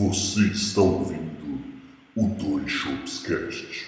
Você está ouvindo o Dois Shopscast.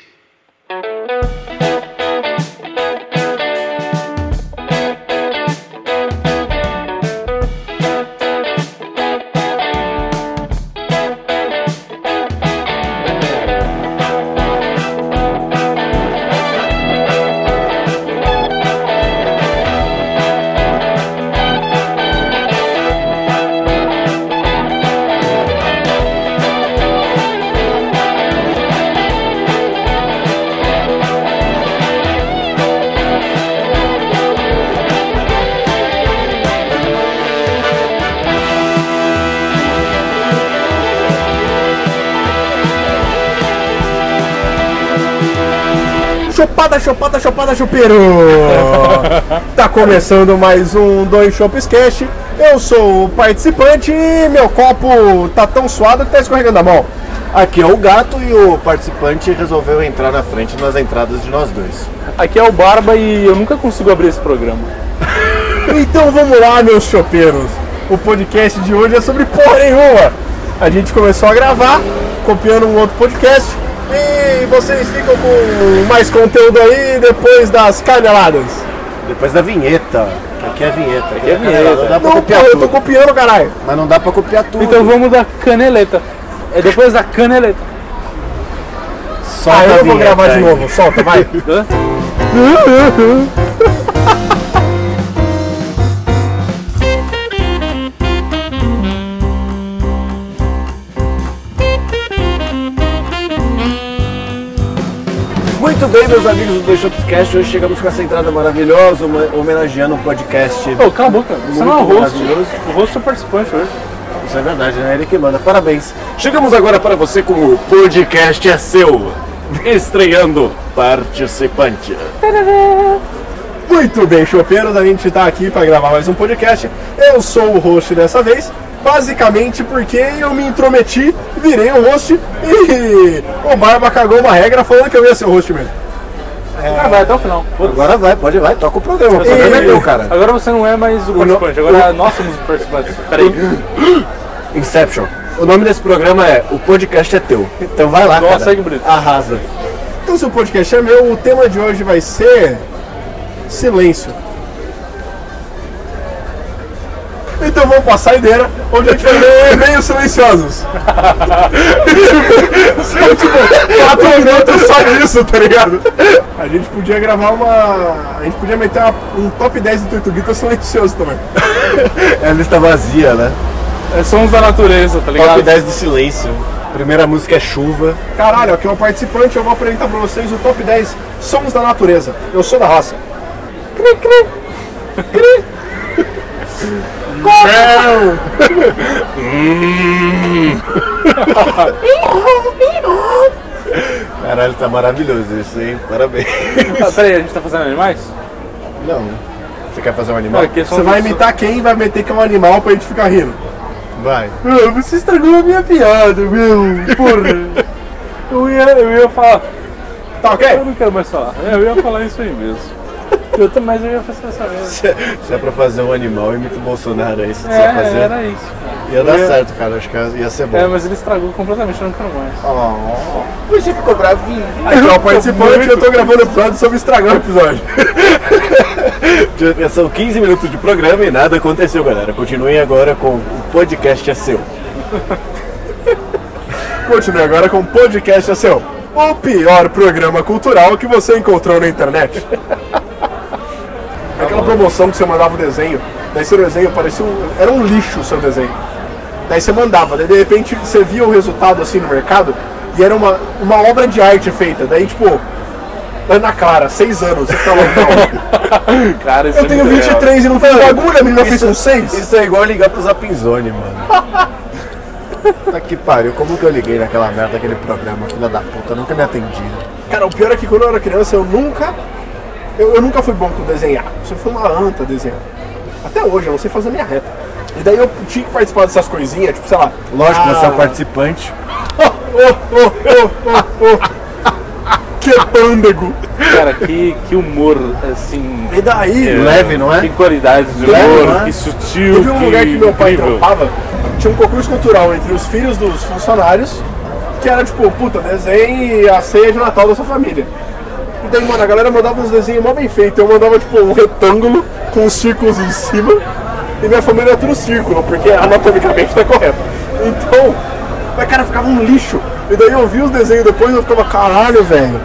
Chupada, chupeiro! tá começando mais um Dois Chopes Cash. Eu sou o participante e meu copo tá tão suado que tá escorregando a mão. Aqui é o gato e o participante resolveu entrar na frente nas entradas de nós dois. Aqui é o Barba e eu nunca consigo abrir esse programa. Então vamos lá, meus chopeiros. O podcast de hoje é sobre porra nenhuma. A gente começou a gravar, copiando um outro podcast. E vocês ficam com mais conteúdo aí depois das caneladas. Depois da vinheta. Aqui é vinheta. Aqui é vinheta. Não dá pra Não, copiar pô, eu tô copiando, caralho. Mas não dá pra copiar tudo. Então vamos da caneleta. É depois da caneleta. Solta Ah, a eu vou gravar de aí. novo. Solta, vai. Muito bem, meus amigos do Dois Shopscast. Hoje chegamos com essa entrada maravilhosa, homenageando um podcast. Ô, cala a boca. Você não é o host. O host é o participante hoje. Isso é verdade, né? Ele que manda. Parabéns. Chegamos agora para você com o podcast é seu. Estreando participante. Muito bem, chopeiros, a gente tá aqui para gravar mais um podcast. Eu sou o host dessa vez, basicamente porque eu me intrometi, virei o host e o Barba cagou uma regra falando que eu ia ser o host mesmo. Ah, vai até o final. Foda-se. Agora vai, pode vai, toca o programa. O programa é meu, cara. Agora você não é mais o participante, agora nós somos os participantes. Peraí. Inception. O nome desse programa é O Podcast é Teu. Então vai lá, Nossa, cara. que bonito. Arrasa. Então, se o podcast é meu, o tema de hoje vai ser silêncio. Então vamos pra saideira, onde a gente vai ler e-mails silenciosos. São tipo 4 minutos só disso, tá ligado? A gente podia gravar uma. A gente podia meter uma- um top 10 do Tortuguita silencioso também. É a lista vazia, né? É sons da natureza, tá ligado? Top 10 do silêncio. Primeira música é Chuva. Caralho, aqui é um participante, eu vou apresentar pra vocês o top 10 sons da natureza. Eu sou da raça. Cri, cri. Cri. Caralho, tá maravilhoso isso, hein? Parabéns. Ah, peraí, a gente tá fazendo animais? Não. Você quer fazer um animal? Aqui é Você vai imitar quem vai meter que é um animal pra gente ficar rindo. Vai. Ah, você estragou a minha piada, meu. Porra. Eu ia, eu ia falar. Tá ok? Eu não quero mais falar. É, Eu ia falar isso aí mesmo. Eu também, mas eu ia fazer essa mesmo. Se se é pra fazer um animal, imita o Bolsonaro, é isso que você É, vai fazer? era isso. cara. Ia dar ia- certo, cara. Acho que ia ser bom. É, mas ele estragou completamente, eu não quero mais. Você ficou bravinho. Aqui é o participante eu tô gravando episódio sobre estragar o episódio. São 15 minutos de programa e nada aconteceu, galera. Continuem agora com o podcast é seu. Continue agora com o podcast é seu. O pior programa cultural que você encontrou na internet. Aquela promoção que você mandava o desenho, daí seu desenho parecia um, era um lixo o seu desenho. Daí você mandava, daí de repente você via o resultado assim no mercado e era uma, uma obra de arte feita. Daí tipo, Ana Clara, seis anos, você ficava não. Cara, isso Eu é tenho muito real. 23 e não fez bagulho, a menina fez com seis. Isso é igual ligar pro Zapinzone, mano. Tá que pariu, como que eu liguei naquela merda, aquele programa, filha da puta, nunca me atendia. Cara, o pior é que quando eu era criança eu nunca. Eu, eu nunca fui bom com desenhar. Eu sempre fui uma anta desenhar. Até hoje, eu não sei fazer minha reta. E daí eu tinha que participar dessas coisinhas, tipo, sei lá. Lógico, você é ah, participante. oh, oh, oh, oh, oh. que é pândego. Cara, que, que humor, assim. E daí, Leve, não é? Que qualidades de Leve, humor, não é? que sutil. Teve um que lugar que meu pai incrível. trampava, tinha um concurso cultural entre os filhos dos funcionários, que era tipo, puta, desenhe a ceia de Natal da sua família. Daí, mano, a galera mandava uns desenhos mó bem feitos. Eu mandava, tipo, um retângulo com os círculos em cima. E minha família era tudo círculo, porque anatomicamente tá correto. Então, mas cara, ficava um lixo. E daí eu vi os desenhos depois e eu ficava, caralho, velho.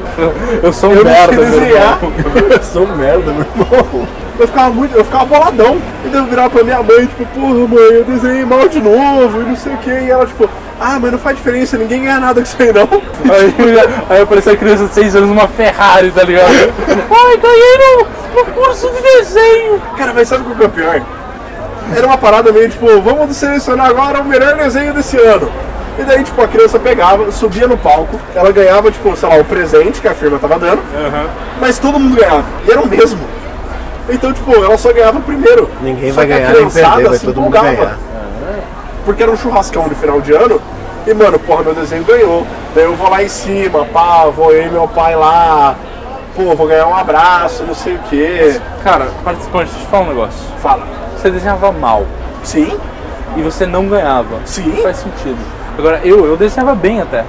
Eu sou um Eu não merda, sei meu desenhar. Eu sou um merda, meu irmão. Eu ficava muito, eu ficava boladão. E daí eu virava pra minha mãe, tipo, porra, mãe, eu desenhei mal de novo e não sei o que. E ela, tipo, ah, mas não faz diferença, ninguém ganha nada com isso aí não. Aí, aí apareceu a criança de 6 anos numa Ferrari, tá ligado? Ai, ganhei no, no curso de desenho. Cara, mas sabe o que é o pior? Era uma parada meio tipo, vamos selecionar agora o melhor desenho desse ano. E daí, tipo, a criança pegava, subia no palco, ela ganhava, tipo, sei lá, o presente que a firma tava dando, mas todo mundo ganhava. E era o mesmo. Então, tipo, ela só ganhava o primeiro. Ninguém Só vai que a ganhar nem perder, vai todo mundo ganhar. Porque era um churrascão de final de ano. E, mano, porra, meu desenho ganhou. Daí eu vou lá em cima, pá, vou eu e meu pai lá. Pô, vou ganhar um abraço, não sei o quê. Cara, participante, deixa eu te falar um negócio. Fala. Você desenhava mal Sim, e você não ganhava. Sim. Não faz sentido. Agora, eu, eu desenhava bem até.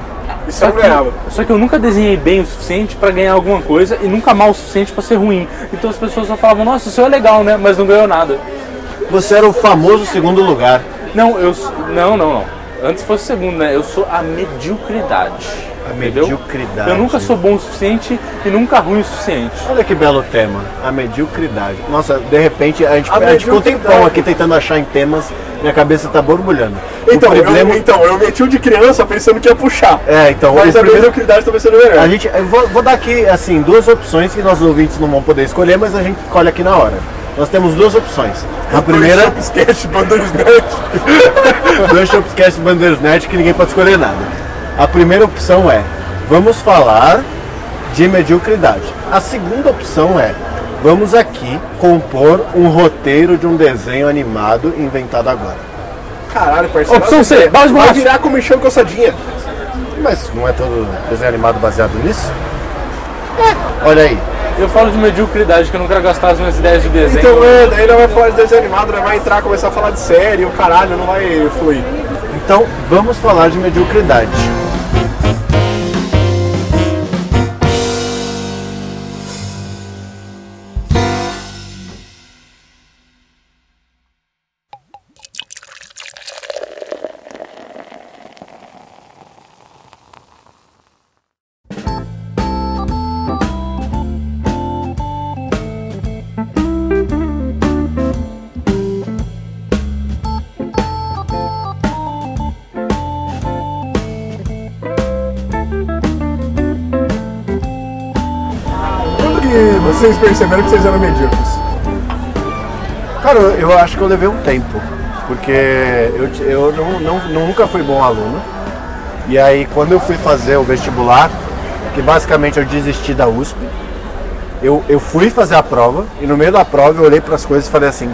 isso Só que, ganhava. só que eu nunca desenhei bem o suficiente pra ganhar alguma coisa e nunca mal o suficiente pra ser ruim. Então as pessoas só falavam, nossa, isso é legal, né? Mas não ganhou nada. Você era o famoso segundo lugar. Não, eu. Não, não, não. Antes fosse segundo, né? Eu sou a mediocridade. A entendeu? mediocridade. Eu nunca sou bom o suficiente e nunca ruim o suficiente. Olha que belo tema, a mediocridade. Nossa, de repente a gente, A a gente ficou um tempão aqui tentando achar em temas, minha cabeça tá borbulhando. Então, o problema, eu, então, eu meti o de criança pensando que ia puxar. É, então, Mas o a primeiro- mediocridade tá sendo melhor. a gente, eu vou, vou dar aqui assim duas opções que nossos ouvintes não vão poder escolher, mas a gente escolhe aqui na hora. Nós temos duas opções. A primeira, Sketch, Bandeiros Nerd. dois Shopscast Bandeiros Nerd que ninguém pode escolher nada. A primeira opção é, vamos falar de mediocridade. A segunda opção é, vamos aqui compor um roteiro de um desenho animado inventado agora. Caralho, parceiro. Opção C, vai virar com mexão coçadinha. Mas não é todo desenho animado baseado nisso? É, olha aí. Eu falo de mediocridade, que eu não quero gastar as minhas ideias de desenho. Então, é, daí não vai falar de desenho animado, não vai entrar, começar a falar de série, o caralho, não vai fluir. Então, vamos falar de mediocridade. Perceberam que vocês eram medíocres? Cara, eu eu acho que eu levei um tempo, porque eu, eu não, não- nunca fui bom aluno. E aí, quando eu fui fazer o vestibular, que basicamente eu desisti da USP, eu, eu fui fazer a prova e no meio da prova eu olhei para as coisas e falei assim: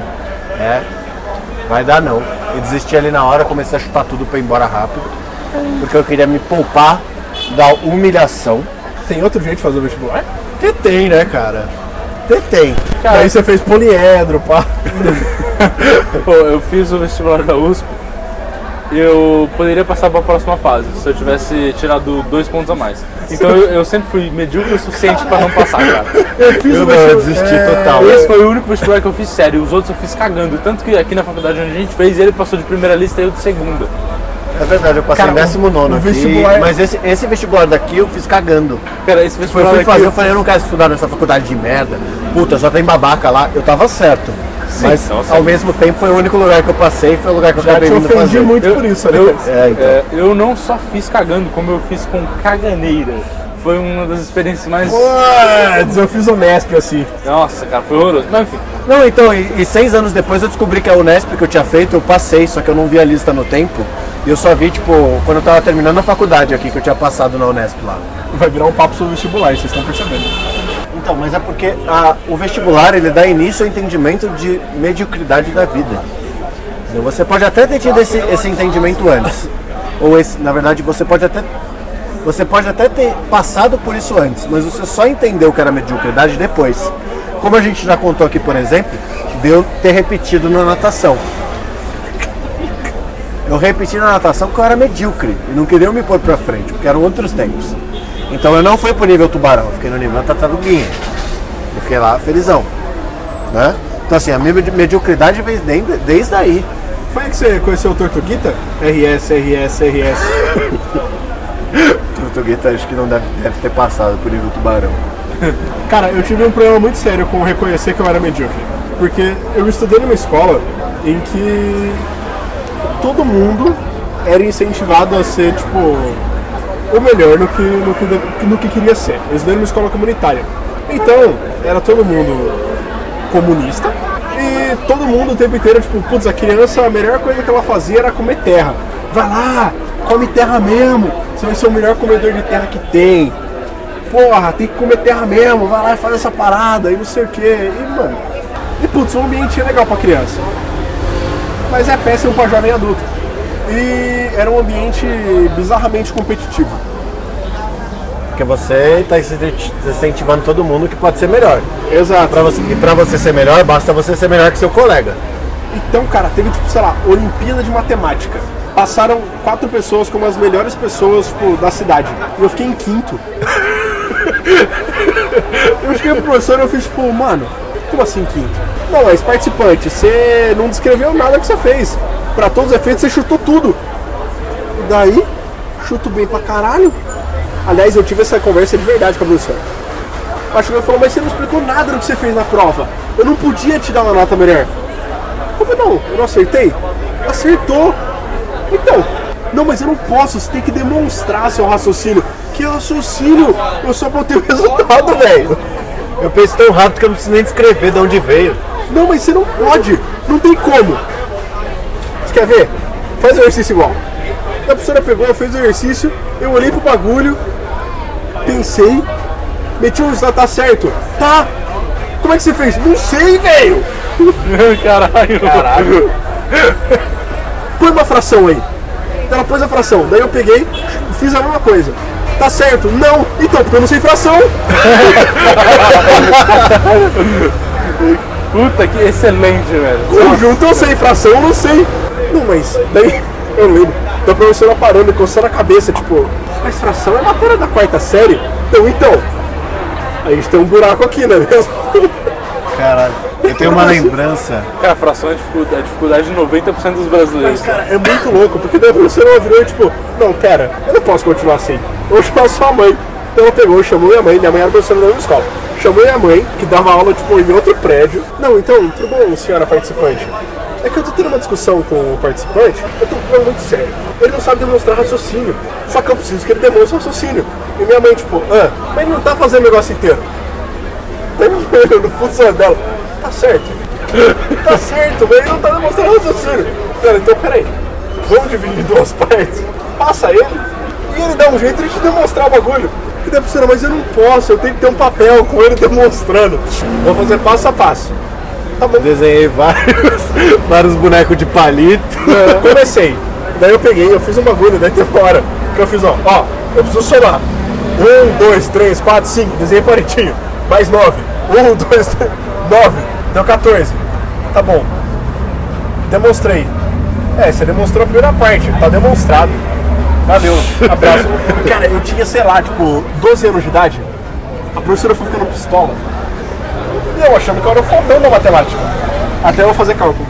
é, vai dar não. E desisti ali na hora, comecei a chutar tudo para ir embora rápido, porque eu queria me poupar da humilhação. Tem outro jeito de fazer o vestibular? Tetei, né, cara? Tetei. Daí você fez poliedro, pá. Pô, eu fiz o vestibular da USP e eu poderia passar para a próxima fase se eu tivesse tirado dois pontos a mais. Então eu, eu sempre fui medíocre o suficiente para não passar, cara. Eu fiz Eu o vestibular. desisti é, total. Esse foi o único vestibular que eu fiz sério, os outros eu fiz cagando. Tanto que aqui na faculdade onde a gente fez, ele passou de primeira lista e eu de segunda. É verdade, eu passei Cara, em 19 o aqui, vestibular- mas esse, esse vestibular daqui eu fiz cagando. Cara, esse Eu vestibular fui aqui, fazer, eu falei, eu não quero estudar nessa faculdade de merda. Puta, só tem babaca lá. Eu tava certo. mas tava ao mesmo tempo foi o único lugar que eu passei, foi o lugar que eu Já acabei te ofendi fazer. muito Eu- por isso, eu- aliás. É, então. é, eu não só fiz cagando, como eu fiz com caganeira. Foi uma das experiências mais. Eu fiz o Nesp assim. Nossa, cara, foi horroroso. Mas enfim, Não, então, e, e seis anos depois eu descobri que a Unesp que eu tinha feito, eu passei, só que eu não vi a lista no tempo. E eu só vi, tipo, quando eu tava terminando a faculdade aqui, que eu tinha passado na Unesp lá. Vai virar um papo sobre vestibular, vocês estão percebendo. Então, mas é porque a- o vestibular ele dá início ao entendimento de mediocridade da vida. Você pode até ter tido esse, esse entendimento antes. Ou esse, na verdade, você pode até Você pode até ter passado por isso antes, mas você só entendeu que era mediocridade depois. Como a gente já contou aqui, por exemplo, deu ter repetido na natação. Eu repeti na natação porque eu era medíocre e não queria me pôr pra frente, porque eram outros tempos. Então eu não fui pro nível tubarão, eu fiquei no nível tartaruguinha. Eu fiquei lá felizão. Né? Então assim, a minha medi- mediocridade veio desde, desde aí. Foi aí que você conheceu o Tortuguita? RS, RS, RS. Tortuguita acho que não deve, deve ter passado pro nível tubarão. Cara, eu tive um problema muito sério com reconhecer que eu era medíocre. Porque eu estudei numa escola em que todo mundo era incentivado a ser, tipo, o melhor no que, no que, no que queria ser. Eu estudei numa escola comunitária. Então, era todo mundo comunista e todo mundo o tempo inteiro, tipo, putz, a criança, a melhor coisa que ela fazia era comer terra. Vai lá, come terra mesmo, você vai ser o melhor comedor de terra que tem. Porra, tem que comer terra mesmo, vai lá e faz essa parada e não sei o que. E, mano, e putz, o ambiente é legal pra criança. Mas é péssimo pra jovem adulto. E era um ambiente bizarramente competitivo. Porque você está incentivando todo mundo que pode ser melhor. Exato. Pra você, e pra você ser melhor, basta você ser melhor que seu colega. Então, cara, teve tipo, sei lá, Olimpíada de Matemática. Passaram quatro pessoas como as melhores pessoas, tipo, da cidade. E eu fiquei em quinto. eu cheguei pro professor e eu fiz, tipo, mano, como assim quinto? Não, mas participante, você não descreveu nada que você fez. Pra todos os efeitos, você chutou tudo. E daí, chuto bem pra caralho. Aliás, eu tive essa conversa de verdade com a professora. Chegou e falou, mas você não explicou nada do que você fez na prova. Eu não podia te dar uma nota melhor. Como não? Eu não acertei? Acertou! Então, não, mas eu não posso, você tem que demonstrar seu raciocínio. Que raciocínio? Eu só botei o resultado, velho. Eu penso tão rápido que eu não preciso nem descrever de onde veio. Não, mas você não pode, não tem como. Você quer ver? Faz o exercício igual. A professora pegou, fez o exercício, eu olhei pro bagulho, pensei, meti o resultado, tá certo. Tá! Como é que você fez? Não sei, velho! Caralho. Caralho. Põe uma fração aí. Ela pôs a fração. Daí eu peguei e fiz a mesma coisa. Tá certo? Não. Então, porque eu não sei fração. Puta que excelente, velho. Conjunto eu sei, fração eu não sei. Não, mas daí eu lembro da professora parando e coçando a cabeça, tipo, mas fração é matéria da quarta série? Então, então. A gente tem um buraco aqui, né mesmo? Caralho. Eu tenho uma lembrança. Cara, fração é dificuldade, é dificuldade de 90% dos brasileiros. Mas, cara, é muito louco, porque daí a professora virou e tipo, não, pera, eu não posso continuar assim. Eu vou chamar sua mãe. Então ela pegou, chamou minha mãe, minha mãe era professora da mesma escola. Chamou minha mãe, que dava aula, tipo, em outro prédio. Não, então, tudo bom, senhora participante? É que eu tô tendo uma discussão com o participante, eu tô problema muito sério. Ele não sabe demonstrar raciocínio. Só que eu preciso que ele demonstre raciocínio. E minha mãe, tipo, ah, mas ele não tá fazendo o negócio inteiro. No fundo dela, tá certo. Tá certo, mas ele não tá demonstrando raciocínio. Cara, então peraí. Vamos dividir em duas partes. Passa ele e ele dá um jeito de te demonstrar o bagulho. E daí professora, mas eu não posso, eu tenho que ter um papel com ele demonstrando. Vou fazer passo a passo. Tá bom. Desenhei vários, vários bonecos de palito. Comecei. Daí eu peguei, eu fiz um bagulho, daí tem uma hora que eu fiz, ó, ó, eu preciso somar. Um, dois, três, quatro, cinco, desenhei palitinho. Mais nove. Um, dois, três, nove. Deu 14. Tá bom. Demonstrei. É, você demonstrou a primeira parte, tá demonstrado. Valeu, abraço. Cara, eu tinha, sei lá, tipo, 12 anos de idade. A professora foi ficando pistola. E eu achando que eu era fodão da matemática. Até eu fazer cálculo.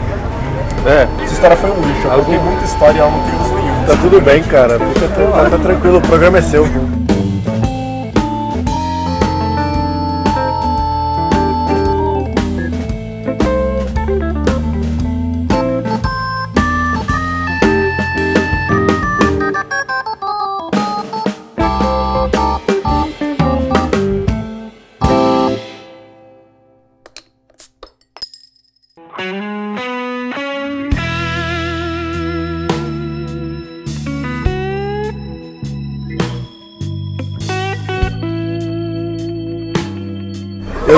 É, Essa história foi um lixo. Eu coloquei muita história e ela não tem uso nenhum. tá tudo bem, cara. Fica tá, tá tranquilo, o programa é seu.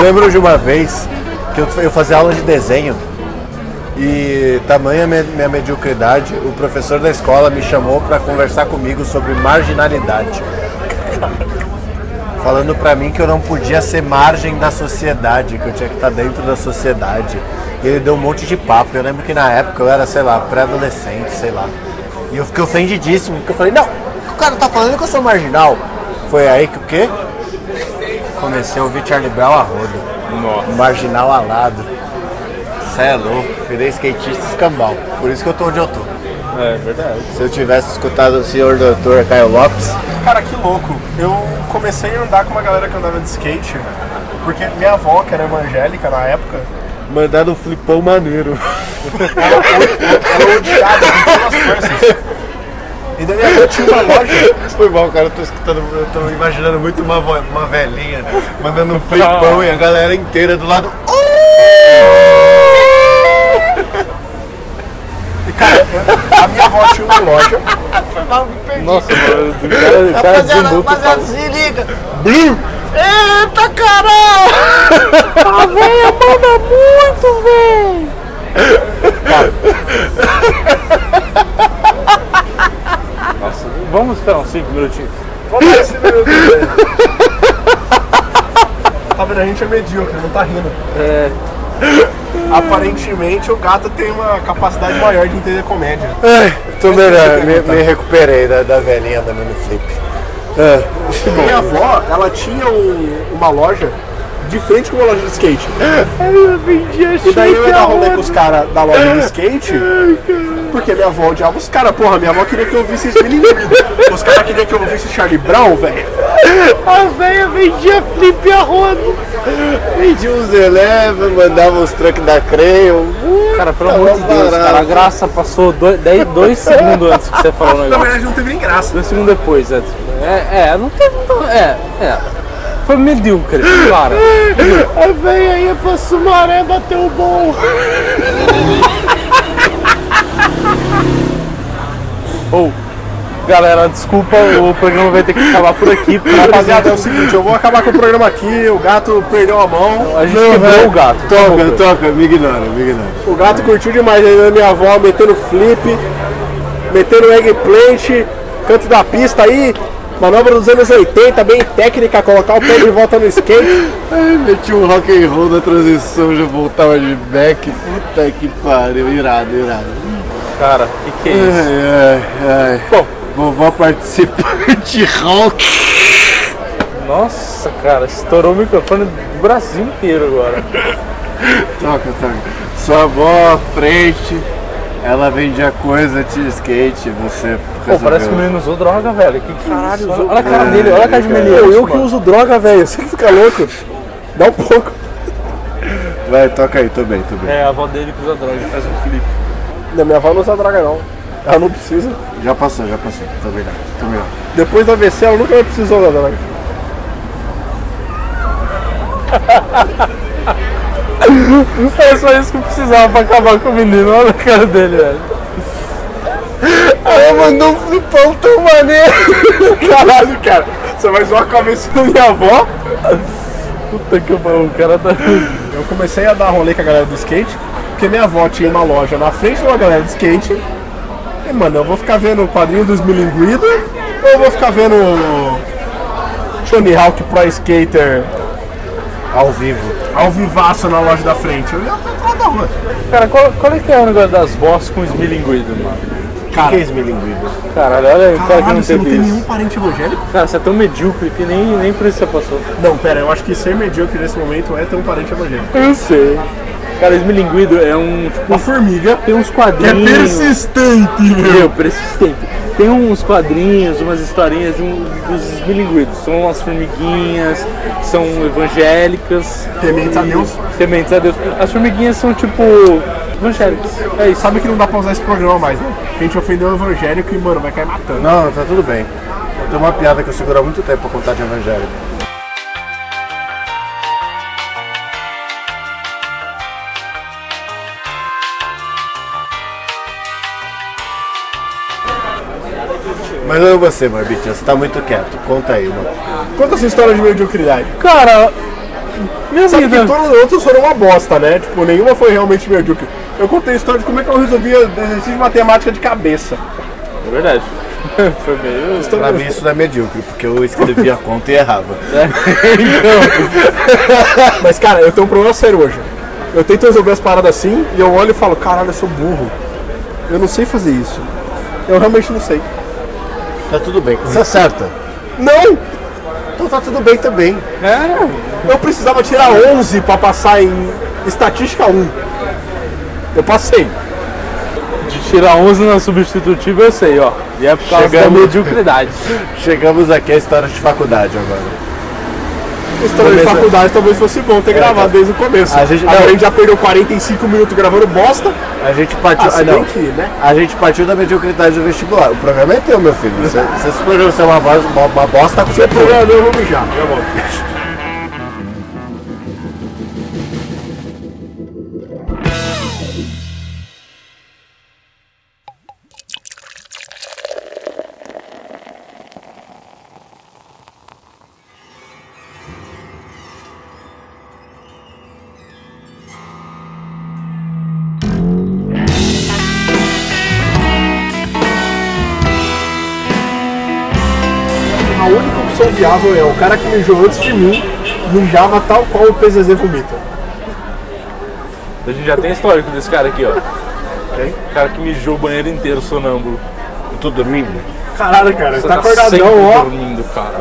Lembro de uma vez que eu, eu fazia aula de desenho e tamanha minha, minha mediocridade, o professor da escola me chamou para conversar comigo sobre marginalidade. falando pra mim que eu não podia ser margem da sociedade, que eu tinha que estar dentro da sociedade. E ele deu um monte de papo. Eu lembro que na época eu era, sei lá, pré-adolescente, sei lá. E eu fiquei ofendidíssimo, porque eu falei, não, o cara tá falando que eu sou marginal. Foi aí que o quê? Comecei a ouvir Charlie Brown a rodo. Nossa. Marginal alado. Cê é louco, virei skatista escambau. Por isso que eu tô onde eu tô. É verdade. Se eu tivesse escutado o senhor doutor Caio Lopes, Cara, que louco. Eu comecei a andar com uma galera que andava de skate, porque minha avó, que era evangélica na época, mandado um flipão maneiro. ela odiava com todas as forças. E daí minha avó tinha uma loja. Foi mal, cara, eu tô escutando, eu tô imaginando muito uma, uma velhinha mandando um flipão e a galera inteira do lado. E, cara, a minha avó tinha uma loja. Nossa, mano, o cara, o cara desandou total. se liga! Blum! Eita caralho! A velha manda muito, velho! Vamos esperar uns 5 minutinhos. Vamos dar esse. Tá vendo? A gente é medíocre, não tá rindo. É, Aparentemente o gato tem uma capacidade maior de entender comédia. Ai, tô melhor, me, me recuperei da, da velhinha no flip. É. Minha avó, ela tinha um- uma loja de frente com uma loja de skate. Eu vendia E daí eu ia dar rolê com os caras da loja de skate, porque minha avó odiava os caras. Porra, minha avó queria que eu ouvisse Smilinguido. Os caras queriam que eu ouvisse Charlie Brown, velho. A velha vendia flip a rodo. Vendia uns Eleven, mandava os truques da Creio. cara, pelo amor de Deus, cara, a graça passou 2 segundos antes que você falou o Na negócio. verdade não teve nem graça. Dois segundos depois, é. É, é, não teve. tão- É, é. Foi medíocre, claro. A velha ia pra Sumaré bater o bom. Ou, galera, desculpa, o programa vai ter que acabar por aqui. porque Rapaziada, é o seguinte, eu vou acabar com o programa aqui, o gato perdeu a mão. A gente quebrou o gato. Toca, toca, me ignora, me ignora. O gato curtiu demais aí da minha avó, metendo flip, metendo eggplant, canto da pista aí, manobra dos anos 80, bem técnica, colocar o pé de volta no skate. Ai, meti um rock and roll na transição, já voltava de back. Puta que pariu, irado, irado. Cara, que que é isso? Ai, ai, ai. Bom. Vovó participante rock. Nossa, cara, estourou o microfone do Brasil inteiro agora. Toca, toca. Sua avó à frente, ela vendia coisa de skate, você Pô, parece que o menino usou droga, velho. Que caralho, usou? Olha a cara dele, olha a cara de meliante, Eu, eu que uso droga, velho, você que fica louco. Dá um pouco. Vai, toca aí, tô bem, tô bem. É, a avó dele que usa droga, faz um Felipe. Minha avó não usa droga não. Ela não precisa. Já passou, já passou. Tô melhor, tô melhor. Depois da AVC ela nunca precisou da droga. É só isso que precisava pra acabar com o menino, olha a cara dele, velho. Ela mandou um flipão tão maneiro. Caralho, cara. Você vai zoar a cabeça da minha avó? Puta que pariu, o cara tá. Eu comecei a dar rolê com a galera do skate, porque minha avó tinha uma loja na frente de uma galera de skate. E, mano, eu vou ficar vendo o quadrinho dos milinguidos ou eu vou ficar vendo o Tony Hawk Pro Skater Ao vivo. ao vivaço na loja da frente? Eu ia pra da rua. Cara, qual, qual é que é o negócio das vozes com esmilinguido, mano? O que é esmilinguido? Caralho, olha aí o cara que não você não tem isso. nenhum parente evangélico? Cara, você é tão medíocre que nem, nem por isso você passou. Não, pera, eu acho que ser medíocre nesse momento é ter um parente evangélico. Eu sei. Cara, esmilinguido é um, tipo, Uma formiga tem uns é quadrinhos... persistente, meu. Meu, persistente. Tem uns quadrinhos, umas historinhas de um, dos esmilinguidos. São umas formiguinhas, são evangélicas. Tementes a Deus. Tementes a Deus. As formiguinhas são tipo evangélicas. É isso. Sabe que não dá pra usar esse programa mais, né? A gente ofendeu o evangélico e, mano, vai cair matando. Não, tá tudo bem. Tem uma piada que eu seguro há muito tempo pra contar de evangélico. Mas não é você, Marbicha, você tá muito quieto. Conta aí, mano. Conta essa história de mediocridade. Cara, minha Sabe que vida. todas as outras foram uma bosta, né? Tipo, nenhuma foi realmente medíocre. Eu contei a história de como é que eu resolvia exercício de matemática de cabeça. É verdade. Foi meio. Pra mim isso não é medíocre, porque eu escrevia a conta e errava. Mas, cara, eu tenho um problema sério hoje. Eu tento resolver as paradas assim e eu olho e falo, caralho, eu sou burro. Eu não sei fazer isso. Eu realmente não sei. Tá tudo bem. Você acerta. Não! Então tá tudo bem também. É, Eu precisava tirar 11 pra passar em estatística 1. Eu passei. de tirar 11 na substitutiva eu sei, ó. E é por causa da Chegamos. mediocridade. Chegamos aqui à história de faculdade agora. História de faculdade talvez fosse bom ter gravado desde o começo. A gente- Agora não. a gente já perdeu 45 minutos gravando bosta. A gente partiu. Ah, ah, não. que, né? A gente partiu da mediocridade do vestibular. O programa é teu, meu filho. Se, se esse programa ser uma, uma, uma bosta, Se você é problema meu, eu vou mijar. Já volto. É o cara que mijou antes de mim mijava tal qual o PZZ vomita. A gente já tem histórico desse cara aqui, ó. Quem? O cara que mijou o banheiro inteiro sonâmbulo. Eu tô dormindo. Caralho, cara, Você tá sempre acordadão, ó. dormindo, cara.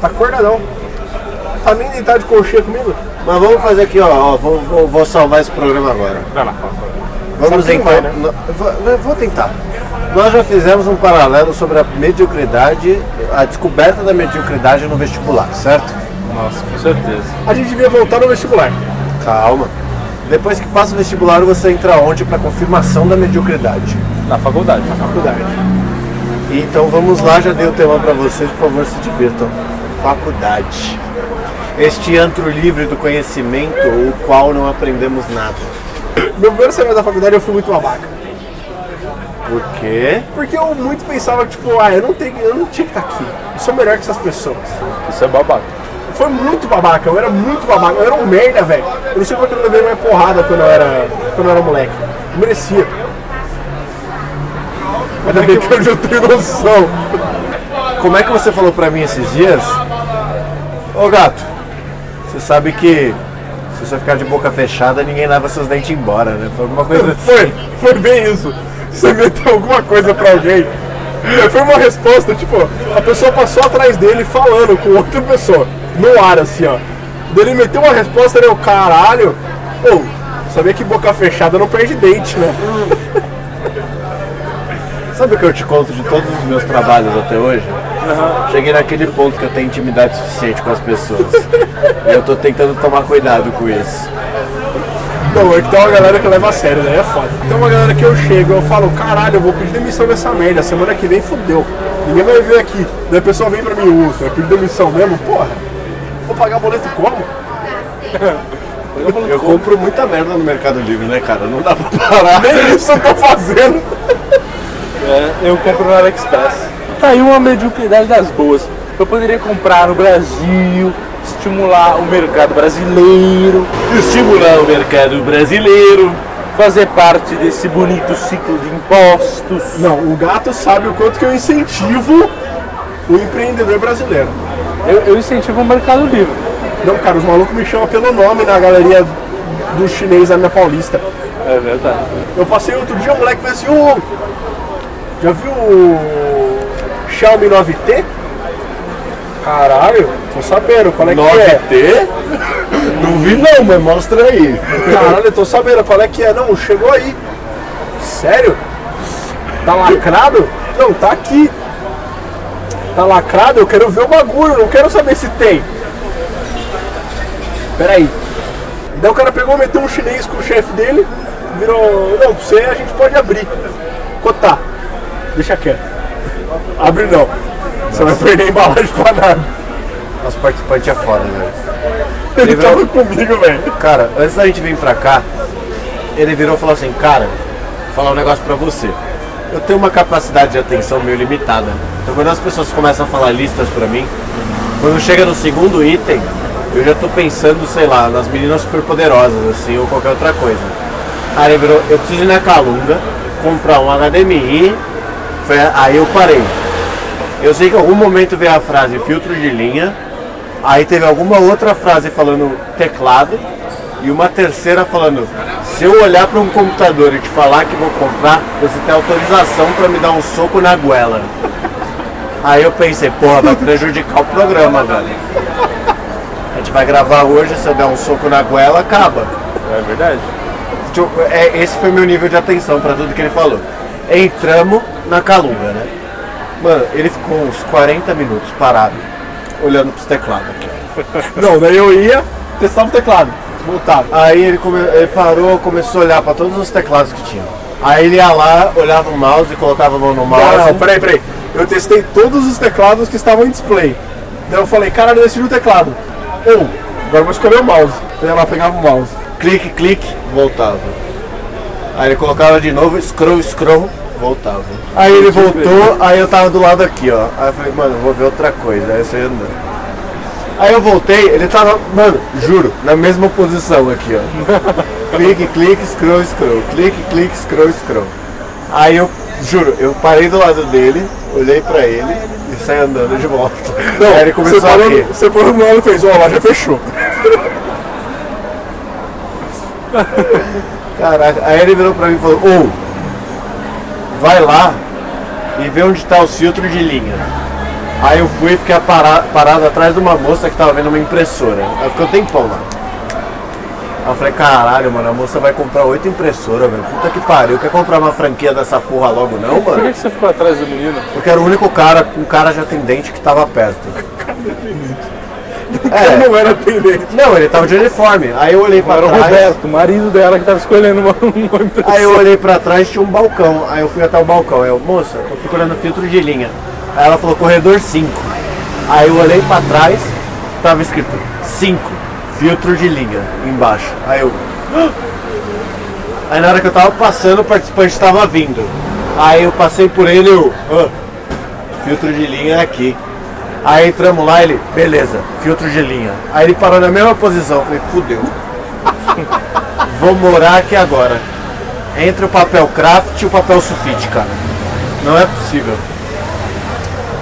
Tá acordadão. Tá nem deitado de colchinha comigo? Mas vamos fazer aqui, ó. ó, vou, vou- vou salvar esse programa agora. Vai lá. Vamos vai, né? vou, vou tentar. Nós já fizemos um paralelo sobre a mediocridade, a descoberta da mediocridade no vestibular, certo? Nossa, com certeza. A gente devia voltar no vestibular. Calma. Depois que passa o vestibular, você entra onde para confirmação da mediocridade. Na faculdade. Faculdade. Então vamos lá, já dei o tema para vocês, por favor, se divirtam. Faculdade. Este antro livre do conhecimento, o qual não aprendemos nada. Meu primeiro semestre da faculdade eu fui muito babaca. Por quê? Porque eu muito pensava, tipo, ah, eu não, tenho, eu não tinha que estar aqui. Eu sou melhor que essas pessoas. Isso é babaca. Foi muito babaca, eu era muito babaca. Eu era um merda, velho. Eu não sei como é eu levei mais porrada quando eu era, quando eu era moleque. Eu merecia. Ainda bem que hoje eu tenho noção. Como é que você falou pra mim esses dias? Ô gato, você sabe que se você ficar de boca fechada, ninguém leva seus dentes embora, né? Foi alguma coisa assim. Foi, foi bem isso. Você meteu alguma coisa pra alguém. Foi uma resposta, tipo, a pessoa passou atrás dele falando com outra pessoa, no ar assim, ó. Ele meteu uma resposta e eu, caralho, ô, sabia que boca fechada não perde dente, né? Sabe o que eu te conto de todos os meus trabalhos até hoje? Cheguei naquele ponto que eu tenho intimidade suficiente com as pessoas. e eu tô tentando tomar cuidado com isso. Não, é que tem uma galera que leva a sério, daí é foda. Tem uma galera que eu chego, eu falo, caralho, eu vou pedir demissão dessa merda, semana que vem fudeu. Ninguém vai ver aqui. Daí a pessoa vem pra mim, você vai pedir demissão mesmo? Porra, vou pagar boleto como? Eu compro muita merda no Mercado Livre, né, cara? Não dá pra parar. Nem isso eu tô fazendo. É, eu compro no AliExpress. Tá aí uma mediocridade das boas. Eu poderia comprar no Brasil, estimular o mercado brasileiro, Estimular o mercado brasileiro. fazer parte desse bonito ciclo de impostos. Não, o gato sabe o quanto que eu incentivo o empreendedor brasileiro. Eu, eu incentivo o mercado livre. Não, cara, os malucos me chamam pelo nome na galeria do chinês na minha paulista. É verdade. Eu passei outro dia, o moleque falou assim, ô, já viu o Xiaomi 9T? Caralho, tô sabendo, qual é que é? 9T? Não vi não, mas mostra aí. Caralho, eu tô sabendo, qual é que é? Não, chegou aí. Sério? Tá lacrado? Não, tá aqui. Tá lacrado? Eu quero ver o bagulho, não quero saber se tem. Peraí. Daí o cara pegou, meteu um chinês com o chefe dele, virou. Não, pra você a gente pode abrir. Cotar. Deixa quieto. Abre não. Você vai perder embalagem pra nada. Nosso participante é foda, velho. Ele virou- tava comigo, velho. Cara, antes da gente vir pra cá, ele virou e falou assim, cara, vou falar um negócio pra você. Eu tenho uma capacidade de atenção meio limitada. Então quando as pessoas começam a falar listas pra mim, quando chega no segundo item, eu já tô pensando, sei lá, nas meninas superpoderosas, assim, ou qualquer outra coisa. Aí ele virou, eu preciso ir na Calunga, comprar um HDMI. Aí eu parei. Eu sei que em algum momento veio a frase filtro de linha, aí teve alguma outra frase falando teclado, e uma terceira falando, se eu olhar para um computador e te falar que vou comprar, você tem autorização para me dar um soco na goela. Aí eu pensei, porra, vai prejudicar o programa, velho. A gente vai gravar hoje, se eu der um soco na goela, acaba. É verdade? Tipo, é, esse foi meu nível de atenção pra tudo que ele falou. Entramos na Calunga, né? Mano, ele ficou uns 40 minutos parado, olhando pros teclados aqui. Não, daí eu ia, testava o teclado, voltava. Aí ele, come- ele parou, começou a olhar pra todos os teclados que tinha. Aí ele ia lá, olhava o mouse, colocava a mão no mouse. Não, não, peraí, peraí. Eu testei todos os teclados que estavam em display. Daí eu falei, caralho, eu decidi o teclado. Ou, agora eu vou escolher o mouse. Daí ela pegava o mouse. clique, clique, voltava. Aí ele colocava de novo, scroll, scroll, voltava. Aí ele voltou, aí eu tava do lado aqui, ó. Aí eu falei, mano, vou ver outra coisa. Aí eu saí andando. Aí eu voltei, ele tava, mano, juro, na mesma posição aqui, ó. clique, clique, scroll, scroll. Clique, clique, scroll, scroll. Aí eu, juro, eu parei do lado dele, olhei pra ele e saí andando de volta. aí ele começou a rir. você parou no lado e fez, ó, lá já fechou. Caraca, aí ele virou pra mim e falou, ô, vai lá e vê onde tá os filtros de linha. Aí eu fui e fiquei para- parado atrás de uma moça que tava vendo uma impressora. Aí fiquei um tempão lá. Aí eu falei, caralho, mano, a moça vai comprar oito impressoras, velho. Puta que pariu, quer comprar uma franquia dessa porra logo não, Por que, mano? você ficou atrás do menino? Porque era o único cara, um cara de atendente que tava perto. Eu É, não era atendente. não, ele tava de uniforme. Aí eu olhei pra Era o trás. Roberto, o marido dela que tava escolhendo uma, uma impressão. Aí eu olhei pra trás tinha um balcão. Aí eu fui até o balcão. Aí eu, moça, tô procurando filtro de linha. Aí ela falou corredor 5. Aí eu olhei pra trás, tava escrito 5, filtro de linha, embaixo. Aí eu. "Ah!" Aí na hora que eu tava passando, o participante tava vindo. Aí eu passei por ele e eu. "Ah, filtro de linha é aqui. Aí entramos lá, ele, beleza, filtro de linha. Aí ele parou na mesma posição. Falei, fudeu. Vou morar aqui agora. Entre o papel craft e o papel sulfite, cara. Não é possível.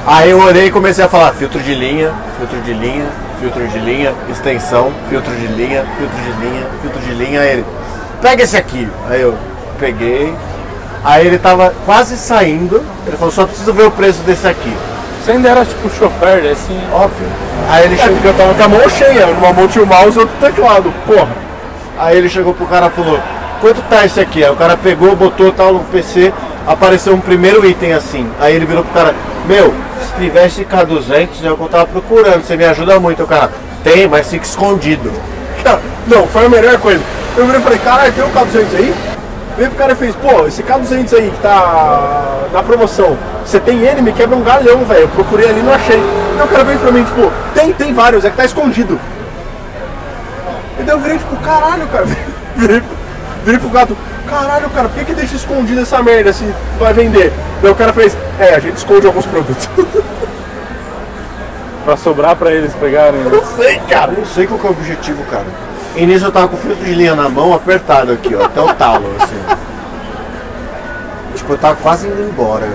Aí eu olhei e comecei a falar filtro de linha, filtro de linha, filtro de linha, extensão, filtro de linha, filtro de linha, filtro de linha. Aí ele, pega esse aqui. Aí eu peguei. Aí ele tava quase saindo. Ele falou, só preciso ver o preço desse aqui. Você ainda era tipo chofer, né, assim. Óbvio. Aí ele É chegou. porque eu tava com a mão cheia, numa mão tinha o mouse e outro teclado. Porra. Aí ele chegou pro cara e falou, quanto tá esse aqui? Aí o cara pegou, botou tal no PC, apareceu um primeiro item assim. Aí ele virou pro cara, meu, se tivesse K200 é o que eu tava procurando, você me ajuda muito. O cara, tem, mas fica escondido. Cara, Não, foi a melhor coisa. Eu virei e falei, caralho, tem um K200 aí? Veio pro cara e fez, pô, esse K200 aí que tá na promoção, você tem ele? Me quebra um galhão, velho. Eu procurei ali e não achei. Aí o cara veio pra mim, tipo, tem, tem vários, é que tá escondido. E daí eu virei, tipo, caralho, cara. Virei, virei pro gato, caralho, cara, por que, que deixa escondido essa merda se vai vender? Daí o cara fez, é, a gente esconde alguns produtos. Pra sobrar pra eles pegarem. não sei, cara. Não sei qual que é o objetivo, cara. E nisso eu tava com o filtro de linha na mão, apertado aqui, ó, até o talo, assim. Tipo, eu tava quase indo embora.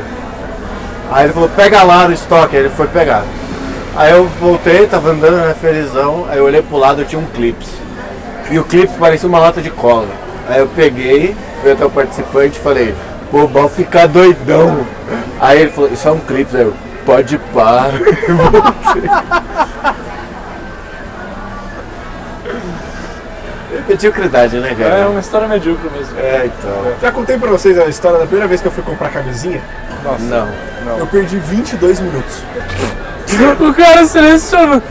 Aí ele falou, pega lá no estoque, aí ele foi pegar. Aí eu voltei, tava andando, né, felizão, aí eu olhei pro lado, eu tinha um clips. E o clips parecia uma lata de cola. Aí eu peguei, fui até o participante e falei, pô, vai ficar doidão. Aí ele falou, isso é um clips, aí eu, pode pá. Mediocridade, né, É cara? uma história medíocre mesmo. É, então. Já contei pra vocês a história da primeira vez que eu fui comprar camisinha? Nossa. Não. Eu perdi 22 minutos. O cara seleciona.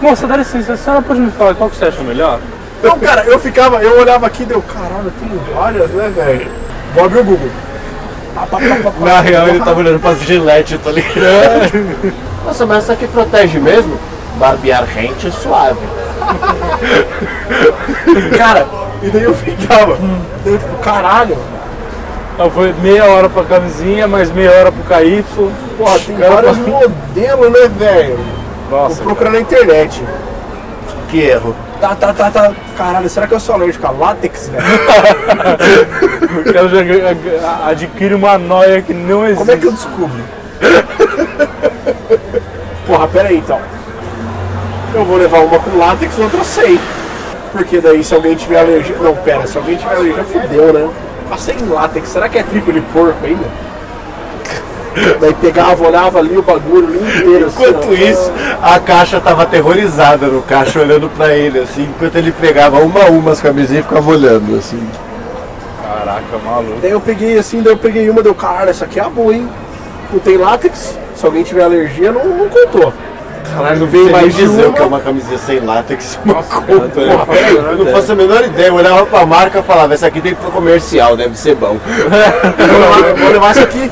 Moça, dá licença, a senhora pode me falar qual que você acha melhor? Então, cara, eu ficava, eu olhava aqui e deu, caralho, tem várias, né, velho? Vou abrir o Google. Pá, pá, pá, pá, pá. Na real, ele tava olhando pras gilete, tá ligado? Nossa, mas essa aqui protege mesmo? Barbear rente é suave. Cara, e daí eu ficava, daí eu tipo, caralho, Então foi meia hora pra camisinha, mais meia hora pro KY. porra, tem Cara, vários pra- modelos, né, velho? Vou Nossa, procurar na internet. Que erro. Tá, tá, tá, tá. Caralho, será que eu sou alérgico a látex, velho? O cara já adquire uma noia que não existe. Como é que eu descubro? Porra, pera aí então. Eu vou levar uma com látex e outra sem. Porque daí se alguém tiver alergia. Não, pera, se alguém tiver alergia, fudeu, né? Mas sem látex, será que é tripa de porco ainda? Daí pegava, olhava ali o bagulho ali inteiro. assim, Enquanto ó. isso, a caixa tava aterrorizada no caixa, olhando pra ele, assim, enquanto ele pegava uma a uma as camisinhas e ficava olhando, assim. Caraca, maluco. Daí eu peguei assim, daí eu peguei uma, deu, cara, essa aqui é a boa, hein? Não tem látex, se alguém tiver alergia, não, não contou. Caralho, não veio mais dizer o que é uma. camisinha sem látex, uma Nossa, compra. cara, eu Porra, tenho- eu não faço a menor ideia. Eu olhava pra marca e falava, essa aqui tem pro comercial, deve ser bom. Vou levar essa aqui.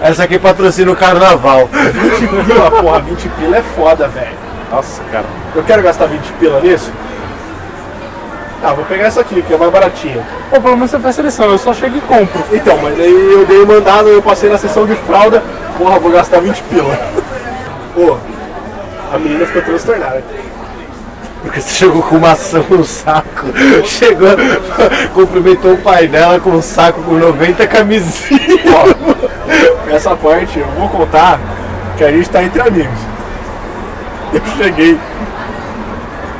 Essa aqui patrocina o carnaval. 20 pila, porra, 20 pila é foda, velho. Nossa, cara. Eu quero gastar 20 pila nisso? Ah, vou pegar essa aqui, que é mais baratinha. Pô, pelo menos você faz seleção, eu só chego e compro. Então, mas aí eu dei mandado, eu passei na sessão de fralda, porra, vou gastar 20 pila. Pô, a menina ficou transtornada. Porque você chegou com uma ação no saco. Chegou, cumprimentou o pai dela com um saco com 90 camisinhas. Ó, essa parte eu vou contar que a gente tá entre amigos. Eu cheguei.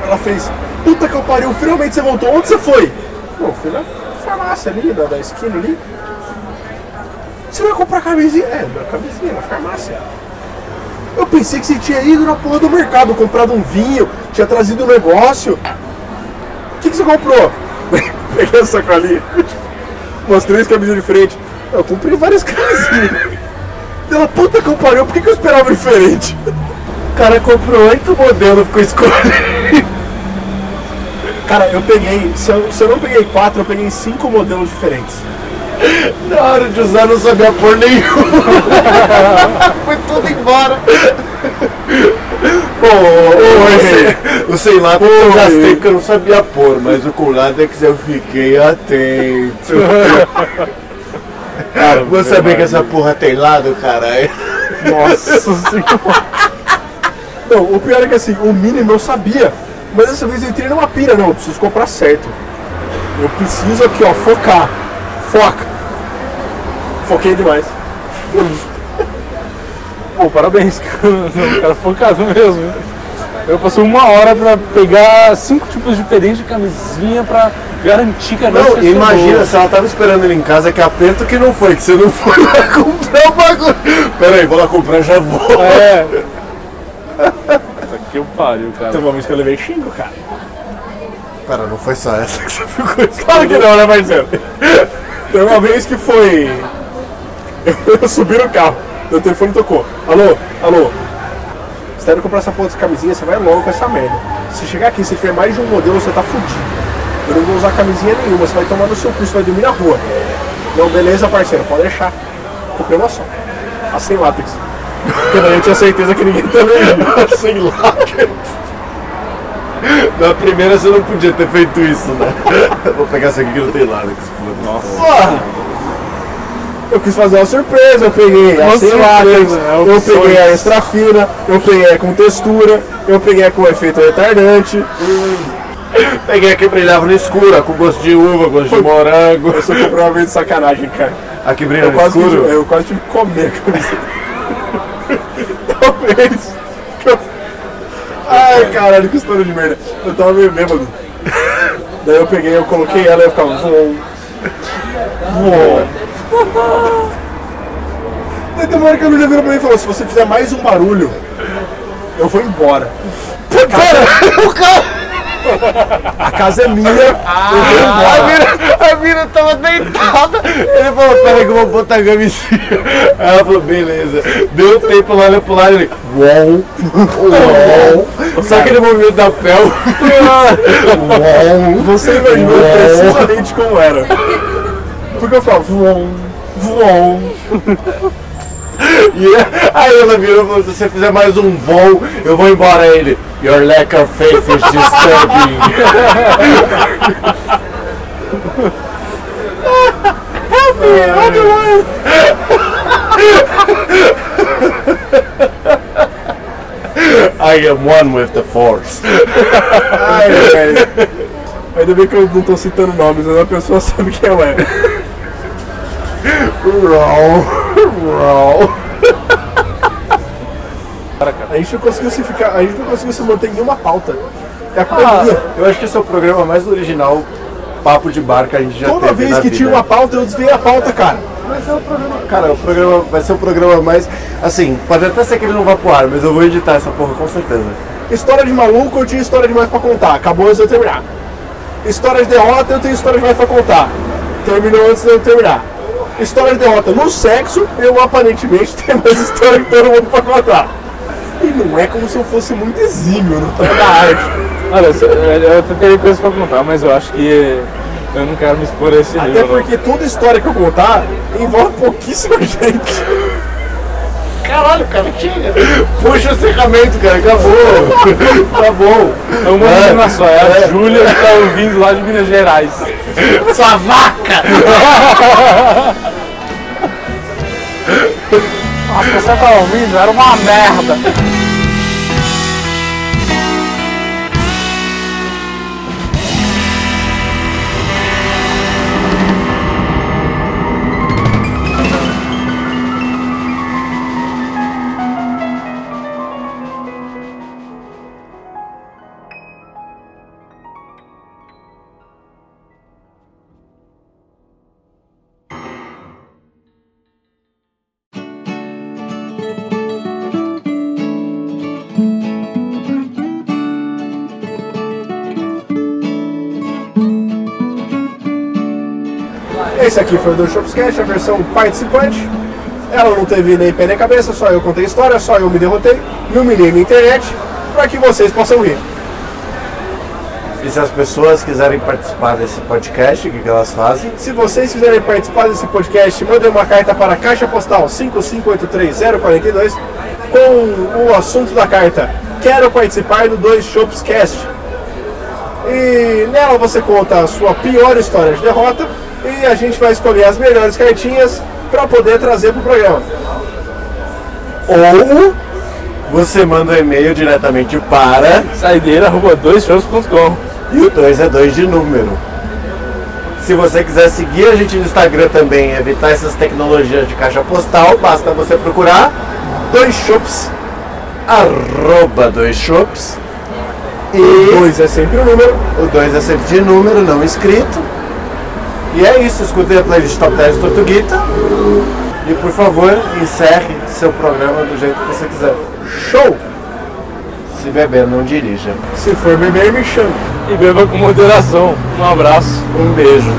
Ela fez, puta que eu pariu, finalmente você voltou. Onde você foi? Não, fui na farmácia ali, da, da esquina ali. Você vai comprar camisinha? É, da camisinha, na farmácia. Eu pensei que você tinha ido na porra do mercado, comprado um vinho, tinha trazido um negócio. O que, que você comprou? Peguei a sacolinha, umas três camisinhas diferentes. Eu comprei várias camisinhas. Ela, puta que eu pariu, por que, que eu esperava diferente? O cara comprou oito modelos, ficou escolhendo. Cara, eu peguei, se eu, se eu não peguei quatro, eu peguei cinco modelos diferentes. Na hora de usar não sabia pôr nenhum. Foi tudo embora. Pô, O sei lá eu Oi. gastei porque eu não sabia pôr, mas o com látex eu fiquei atento. Vou saber que essa porra tem lado, caralho. Nossa senhora. Não, o pior é que assim, o mínimo eu sabia. Mas dessa vez eu entrei numa pira, não, eu preciso comprar certo. Eu preciso aqui, ó, focar. Foca. Foquei demais. Pô, parabéns, cara. O cara focado mesmo. Eu passei uma hora pra pegar cinco tipos diferentes de camisinha pra garantir que a Não, nossa imagina se ela tava esperando ele em casa, que aperto que não foi, que você não foi lá comprar o bagulho. Pera aí, vou lá comprar já vou. É. Puta que eu pariu, cara. Teve uma vez que eu levei xingo, cara. Pera, não foi só essa que você ficou Claro que não, né, Marcelo? Teve uma vez que foi. Eu, eu subi no carro, meu telefone tocou. Alô, alô. Você tá indo comprar essa porra de camisinha, você vai logo com essa merda. Se chegar aqui, se tiver mais de um modelo, você tá fudido. Eu não vou usar camisinha nenhuma, você vai tomar no seu cu, você vai dormir na rua. Não, beleza, parceiro, pode deixar. Comprei uma só. A sem látex. Porque daí eu tinha certeza que ninguém tá lendo. Sem látex. Na primeira você não podia ter feito isso, né? Vou pegar essa aqui que não tem látex. Nossa. Eu quis fazer uma surpresa, eu peguei a sem látex, é eu peguei a extra fina, eu peguei a com textura, eu peguei a com efeito retardante. Peguei a que brilhava no escuro, com gosto de uva, gosto de morango. Eu só comprei uma vez de sacanagem, cara. A que brilha Eu no quase, tive, escuro. eu quase tive que comer a camiseta. Talvez. Ai, caralho, que história de merda. Eu tava meio bêbado. Daí eu peguei, eu coloquei ela e eu ficava. Daí tem uma hora que a menina virou pra mim e falou: se você fizer mais um barulho, eu vou embora. Pera, o cara. A casa é minha, eu vou A embora. mina, a mina tava deitada. Ele falou, peraí que eu vou botar a camisinha. Aí ela falou, beleza. Deu tempo lá, olhou pro lado e ele. Uou, uou. Só aquele movimento da pel. Uou. Você imaginou precisamente como era. Porque eu falava, voom, voom. E aí ela virou e falou, se você fizer mais um voo, eu vou embora. Aí ele, your lack of faith is disturbing. I am one with the force. Ai, velho. Ainda bem que eu não tô citando nomes, mas a pessoa sabe quem ela é. Roll, roll. A gente não conseguiu se ficar. A gente não conseguiu se manter em nenhuma pauta. É a culpa Ah, eu acho que esse é o programa mais original papo de bar que a gente já Toda teve vez na que vida. tinha uma pauta, eu desviei a pauta, cara. Mas é o programa, cara, o programa vai ser o programa mais, assim, pode até ser que ele não vá pro ar, mas eu vou editar essa porra com certeza. História de maluco, eu tinha história demais pra contar. Acabou antes de eu terminar. História de derrota, eu tenho história demais pra contar. Terminou antes de eu terminar. História de derrota no sexo, eu aparentemente tenho mais história que todo mundo pra contar. E não é como se eu fosse muito exímio no tema da arte. Olha, eu eu até teria coisas pra contar, mas eu acho que eu não quero me expor a esse Até nível. não. porque toda história que eu contar envolve pouquíssima gente. Caralho, cara, chega. Puxa o encerramento, cara, acabou. tá bom. É uma menina só, é a Júlia que tá ouvindo lá de Minas Gerais. Sua vaca! Nossa, você tá ouvindo? Era uma merda. Esse aqui foi o do Shopscast, a versão participante. Ela não teve nem pé nem cabeça, só eu contei história, só eu me derrotei, me humilhei na internet, para que vocês possam rir. E se as pessoas quiserem participar desse podcast, o que, que elas fazem? Se vocês quiserem participar desse podcast, mandem uma carta para a Caixa Postal 5583042 com o assunto da carta Quero participar do Dois Shops Cast. E nela você conta a sua pior história de derrota e a gente vai escolher as melhores cartinhas para poder trazer para o programa. Ou você manda um e-mail diretamente para Saideira, arroba 2shows.com. e o 2 é 2 de número. Se você quiser seguir a gente no Instagram também, evitar essas tecnologias de caixa postal, basta você procurar Dois Shops, arroba dois shops e dois é sempre o número. o 2 é sempre de número, não escrito. E é isso, escute a playlist Top 10 Tortuguita e por favor encerre seu programa do jeito que você quiser. Show! Se beber, não dirija. Se for beber, me chame. E beba com moderação. Um abraço. Um beijo.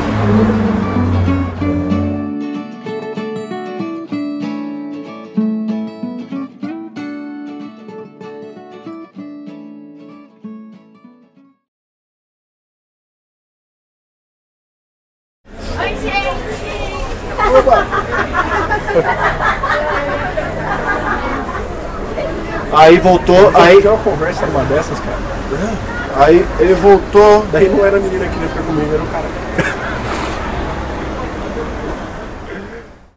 Voltou, Aí uma conversa numa dessas, cara. aí ele voltou. Daí não era a menina que queria ficar comigo, era o cara.